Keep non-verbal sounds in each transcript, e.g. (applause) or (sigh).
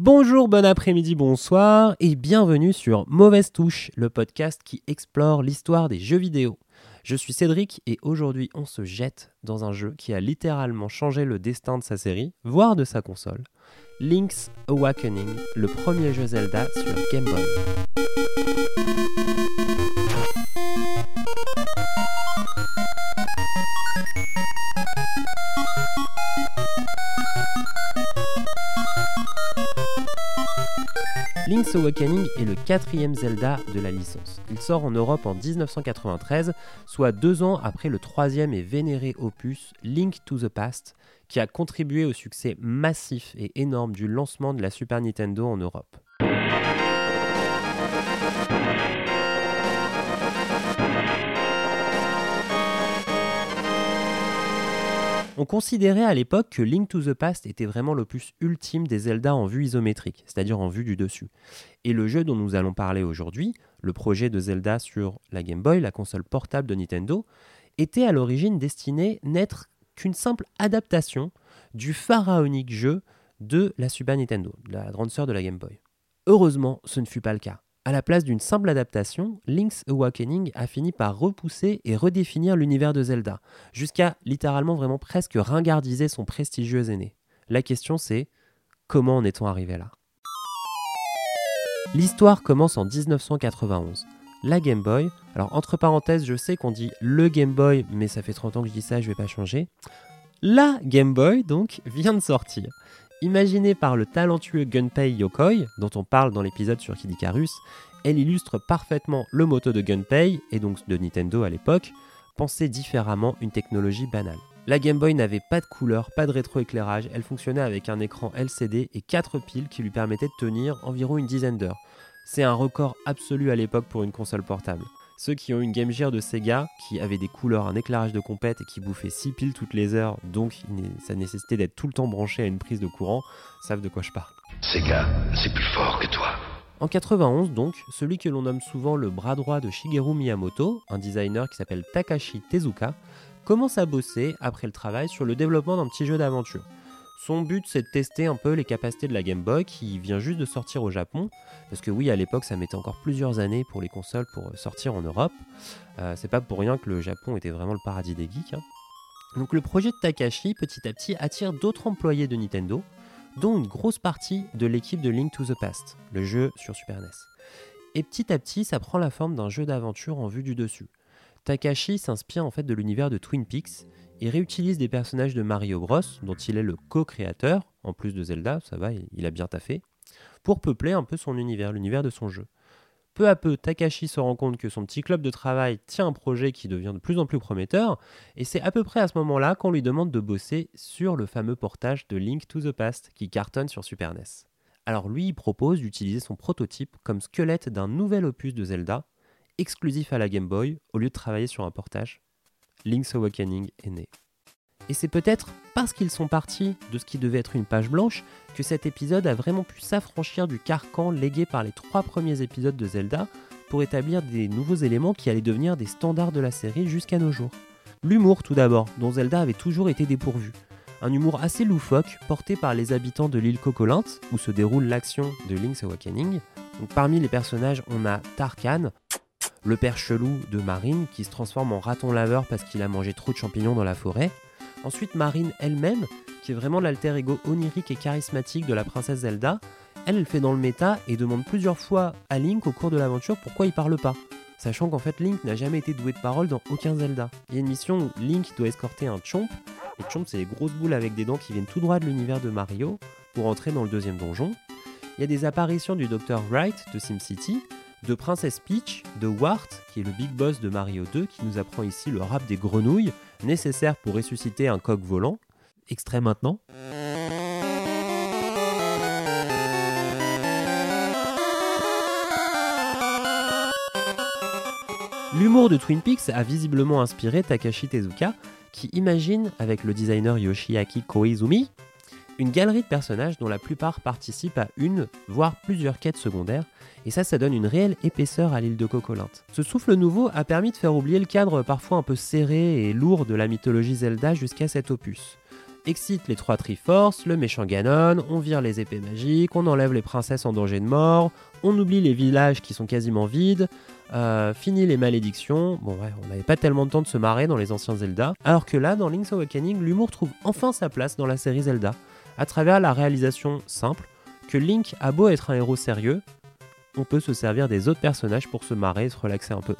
Bonjour, bon après-midi, bonsoir et bienvenue sur Mauvaise Touche, le podcast qui explore l'histoire des jeux vidéo. Je suis Cédric et aujourd'hui on se jette dans un jeu qui a littéralement changé le destin de sa série, voire de sa console. Link's Awakening, le premier jeu Zelda sur Game Boy. Link's Awakening est le quatrième Zelda de la licence. Il sort en Europe en 1993, soit deux ans après le troisième et vénéré opus Link to the Past, qui a contribué au succès massif et énorme du lancement de la Super Nintendo en Europe. On considérait à l'époque que Link to the Past était vraiment l'opus ultime des Zelda en vue isométrique, c'est-à-dire en vue du dessus. Et le jeu dont nous allons parler aujourd'hui, le projet de Zelda sur la Game Boy, la console portable de Nintendo, était à l'origine destiné n'être qu'une simple adaptation du pharaonique jeu de la Super Nintendo, la grande sœur de la Game Boy. Heureusement, ce ne fut pas le cas. À la place d'une simple adaptation, Link's Awakening a fini par repousser et redéfinir l'univers de Zelda, jusqu'à littéralement vraiment presque ringardiser son prestigieux aîné. La question c'est, comment en est-on arrivé là? L'histoire commence en 1991. La Game Boy, alors entre parenthèses, je sais qu'on dit le Game Boy, mais ça fait 30 ans que je dis ça, je vais pas changer. La Game Boy, donc, vient de sortir. Imaginée par le talentueux Gunpei Yokoi, dont on parle dans l'épisode sur Kid Icarus, elle illustre parfaitement le moto de Gunpei, et donc de Nintendo à l'époque, penser différemment une technologie banale. La Game Boy n'avait pas de couleur, pas de rétroéclairage, elle fonctionnait avec un écran LCD et 4 piles qui lui permettaient de tenir environ une dizaine d'heures. C'est un record absolu à l'époque pour une console portable. Ceux qui ont une Game Gear de Sega, qui avait des couleurs, un éclairage de compète et qui bouffait 6 piles toutes les heures, donc ça nécessitait d'être tout le temps branché à une prise de courant, savent de quoi je parle. Sega, c'est plus fort que toi. En 91 donc, celui que l'on nomme souvent le bras droit de Shigeru Miyamoto, un designer qui s'appelle Takashi Tezuka, commence à bosser après le travail sur le développement d'un petit jeu d'aventure. Son but, c'est de tester un peu les capacités de la Game Boy qui vient juste de sortir au Japon. Parce que oui, à l'époque, ça mettait encore plusieurs années pour les consoles pour euh, sortir en Europe. Euh, c'est pas pour rien que le Japon était vraiment le paradis des geeks. Hein. Donc le projet de Takashi, petit à petit, attire d'autres employés de Nintendo, dont une grosse partie de l'équipe de Link to the Past, le jeu sur Super NES. Et petit à petit, ça prend la forme d'un jeu d'aventure en vue du dessus. Takashi s'inspire en fait de l'univers de Twin Peaks il réutilise des personnages de Mario Bros, dont il est le co-créateur, en plus de Zelda, ça va, il a bien taffé, pour peupler un peu son univers, l'univers de son jeu. Peu à peu, Takashi se rend compte que son petit club de travail tient un projet qui devient de plus en plus prometteur, et c'est à peu près à ce moment-là qu'on lui demande de bosser sur le fameux portage de Link to the Past qui cartonne sur Super NES. Alors lui, il propose d'utiliser son prototype comme squelette d'un nouvel opus de Zelda, exclusif à la Game Boy, au lieu de travailler sur un portage Link's Awakening est né. Et c'est peut-être parce qu'ils sont partis de ce qui devait être une page blanche que cet épisode a vraiment pu s'affranchir du carcan légué par les trois premiers épisodes de Zelda pour établir des nouveaux éléments qui allaient devenir des standards de la série jusqu'à nos jours. L'humour tout d'abord, dont Zelda avait toujours été dépourvu. Un humour assez loufoque porté par les habitants de l'île Cocolinte, où se déroule l'action de Link's Awakening. parmi les personnages, on a Tarkan, le père chelou de Marine qui se transforme en raton laveur parce qu'il a mangé trop de champignons dans la forêt. Ensuite, Marine elle-même, qui est vraiment l'alter ego onirique et charismatique de la princesse Zelda, elle, elle fait dans le méta et demande plusieurs fois à Link au cours de l'aventure pourquoi il parle pas. Sachant qu'en fait Link n'a jamais été doué de parole dans aucun Zelda. Il y a une mission où Link doit escorter un Chomp, et Chomp c'est les grosses boules avec des dents qui viennent tout droit de l'univers de Mario, pour entrer dans le deuxième donjon. Il y a des apparitions du Dr. Wright de SimCity, de Princess Peach, de Wart, qui est le big boss de Mario 2, qui nous apprend ici le rap des grenouilles, nécessaire pour ressusciter un coq volant. Extrait maintenant. L'humour de Twin Peaks a visiblement inspiré Takashi Tezuka, qui imagine, avec le designer Yoshiaki Koizumi, une galerie de personnages dont la plupart participent à une, voire plusieurs quêtes secondaires, et ça, ça donne une réelle épaisseur à l'île de Cocolinte. Ce souffle nouveau a permis de faire oublier le cadre parfois un peu serré et lourd de la mythologie Zelda jusqu'à cet opus. Excite les trois Triforce, le méchant Ganon, on vire les épées magiques, on enlève les princesses en danger de mort, on oublie les villages qui sont quasiment vides, euh, fini les malédictions. Bon, ouais, on n'avait pas tellement de temps de se marrer dans les anciens Zelda. Alors que là, dans Link's Awakening, l'humour trouve enfin sa place dans la série Zelda, à travers la réalisation simple que Link a beau être un héros sérieux, on peut se servir des autres personnages pour se marrer et se relaxer un peu.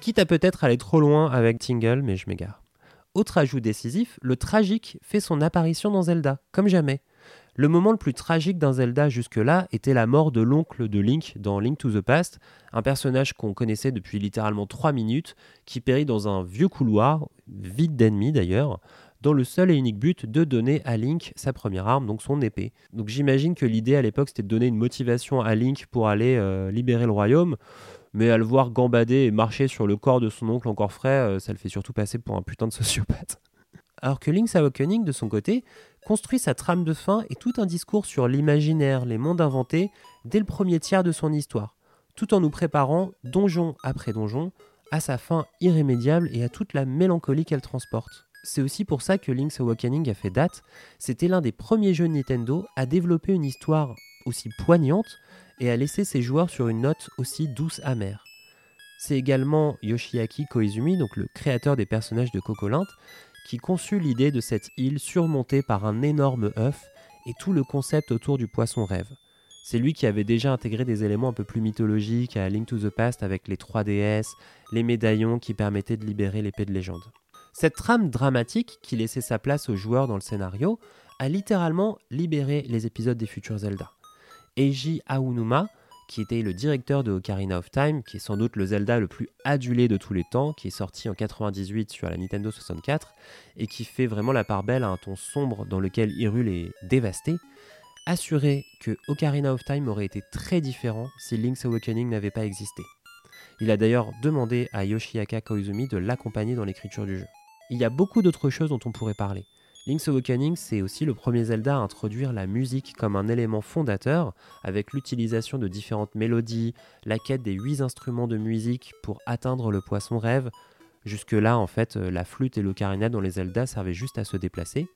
Quitte à peut-être aller trop loin avec Tingle, mais je m'égare. Autre ajout décisif, le tragique fait son apparition dans Zelda, comme jamais. Le moment le plus tragique d'un Zelda jusque-là était la mort de l'oncle de Link dans Link to the Past, un personnage qu'on connaissait depuis littéralement 3 minutes, qui périt dans un vieux couloir, vide d'ennemis d'ailleurs, dans le seul et unique but de donner à Link sa première arme, donc son épée. Donc j'imagine que l'idée à l'époque c'était de donner une motivation à Link pour aller euh, libérer le royaume, mais à le voir gambader et marcher sur le corps de son oncle encore frais, euh, ça le fait surtout passer pour un putain de sociopathe. (laughs) Alors que Link's Awakening, de son côté, construit sa trame de fin et tout un discours sur l'imaginaire, les mondes inventés, dès le premier tiers de son histoire, tout en nous préparant, donjon après donjon, à sa fin irrémédiable et à toute la mélancolie qu'elle transporte. C'est aussi pour ça que Link's Awakening a fait date, c'était l'un des premiers jeux Nintendo à développer une histoire aussi poignante et à laisser ses joueurs sur une note aussi douce amère. C'est également Yoshiaki Koizumi, donc le créateur des personnages de Cocolinte, qui conçut l'idée de cette île surmontée par un énorme œuf et tout le concept autour du poisson rêve. C'est lui qui avait déjà intégré des éléments un peu plus mythologiques à Link to the Past avec les 3 DS, les médaillons qui permettaient de libérer l'épée de légende. Cette trame dramatique qui laissait sa place aux joueurs dans le scénario a littéralement libéré les épisodes des futurs Zelda. Eiji Aonuma qui était le directeur de Ocarina of Time, qui est sans doute le Zelda le plus adulé de tous les temps, qui est sorti en 98 sur la Nintendo 64, et qui fait vraiment la part belle à un ton sombre dans lequel Hyrule est dévasté, assuré que Ocarina of Time aurait été très différent si Link's Awakening n'avait pas existé. Il a d'ailleurs demandé à Yoshiaka Koizumi de l'accompagner dans l'écriture du jeu. Il y a beaucoup d'autres choses dont on pourrait parler. Link's Awakening, c'est aussi le premier Zelda à introduire la musique comme un élément fondateur, avec l'utilisation de différentes mélodies, la quête des 8 instruments de musique pour atteindre le poisson rêve. Jusque-là, en fait, euh, la flûte et l'ocarina dans les Zelda servaient juste à se déplacer.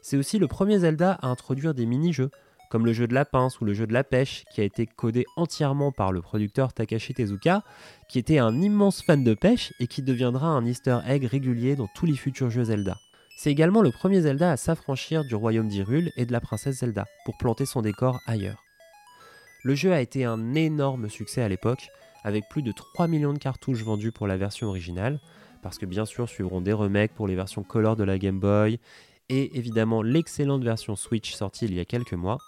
C'est aussi le premier Zelda à introduire des mini-jeux, comme le jeu de la pince ou le jeu de la pêche, qui a été codé entièrement par le producteur Takashi Tezuka, qui était un immense fan de pêche et qui deviendra un easter egg régulier dans tous les futurs jeux Zelda. C'est également le premier Zelda à s'affranchir du royaume d'Hyrule et de la princesse Zelda pour planter son décor ailleurs. Le jeu a été un énorme succès à l'époque, avec plus de 3 millions de cartouches vendues pour la version originale, parce que bien sûr suivront des remakes pour les versions Color de la Game Boy, et évidemment l'excellente version Switch sortie il y a quelques mois.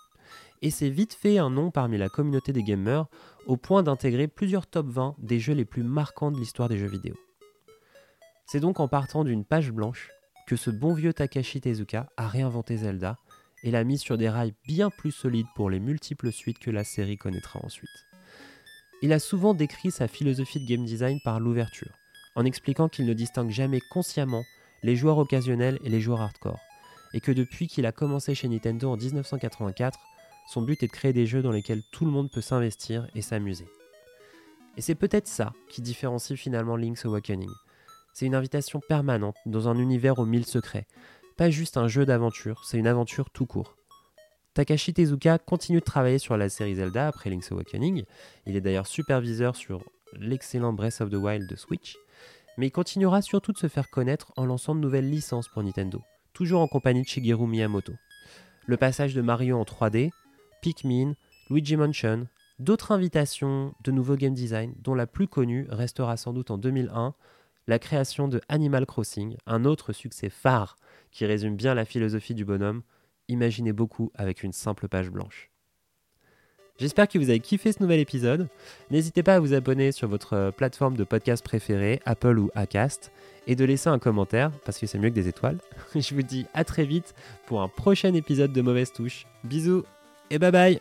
Et c'est vite fait un nom parmi la communauté des gamers, au point d'intégrer plusieurs top 20 des jeux les plus marquants de l'histoire des jeux vidéo. C'est donc en partant d'une page blanche que ce bon vieux Takashi Tezuka a réinventé Zelda et l'a mis sur des rails bien plus solides pour les multiples suites que la série connaîtra ensuite. Il a souvent décrit sa philosophie de game design par l'ouverture, en expliquant qu'il ne distingue jamais consciemment les joueurs occasionnels et les joueurs hardcore, et que depuis qu'il a commencé chez Nintendo en 1984, son but est de créer des jeux dans lesquels tout le monde peut s'investir et s'amuser. Et c'est peut-être ça qui différencie finalement Link's Awakening, c'est une invitation permanente dans un univers aux mille secrets. Pas juste un jeu d'aventure, c'est une aventure tout court. Takashi Tezuka continue de travailler sur la série Zelda après Link's Awakening. Il est d'ailleurs superviseur sur l'excellent Breath of the Wild de Switch. Mais il continuera surtout de se faire connaître en lançant de nouvelles licences pour Nintendo, toujours en compagnie de Shigeru Miyamoto. Le passage de Mario en 3D, Pikmin, Luigi Mansion, d'autres invitations de nouveaux game design, dont la plus connue restera sans doute en 2001 la création de Animal Crossing, un autre succès phare qui résume bien la philosophie du bonhomme, imaginez beaucoup avec une simple page blanche. J'espère que vous avez kiffé ce nouvel épisode. N'hésitez pas à vous abonner sur votre plateforme de podcast préférée, Apple ou Acast, et de laisser un commentaire, parce que c'est mieux que des étoiles. (laughs) Je vous dis à très vite pour un prochain épisode de Mauvaise Touche. Bisous et bye bye.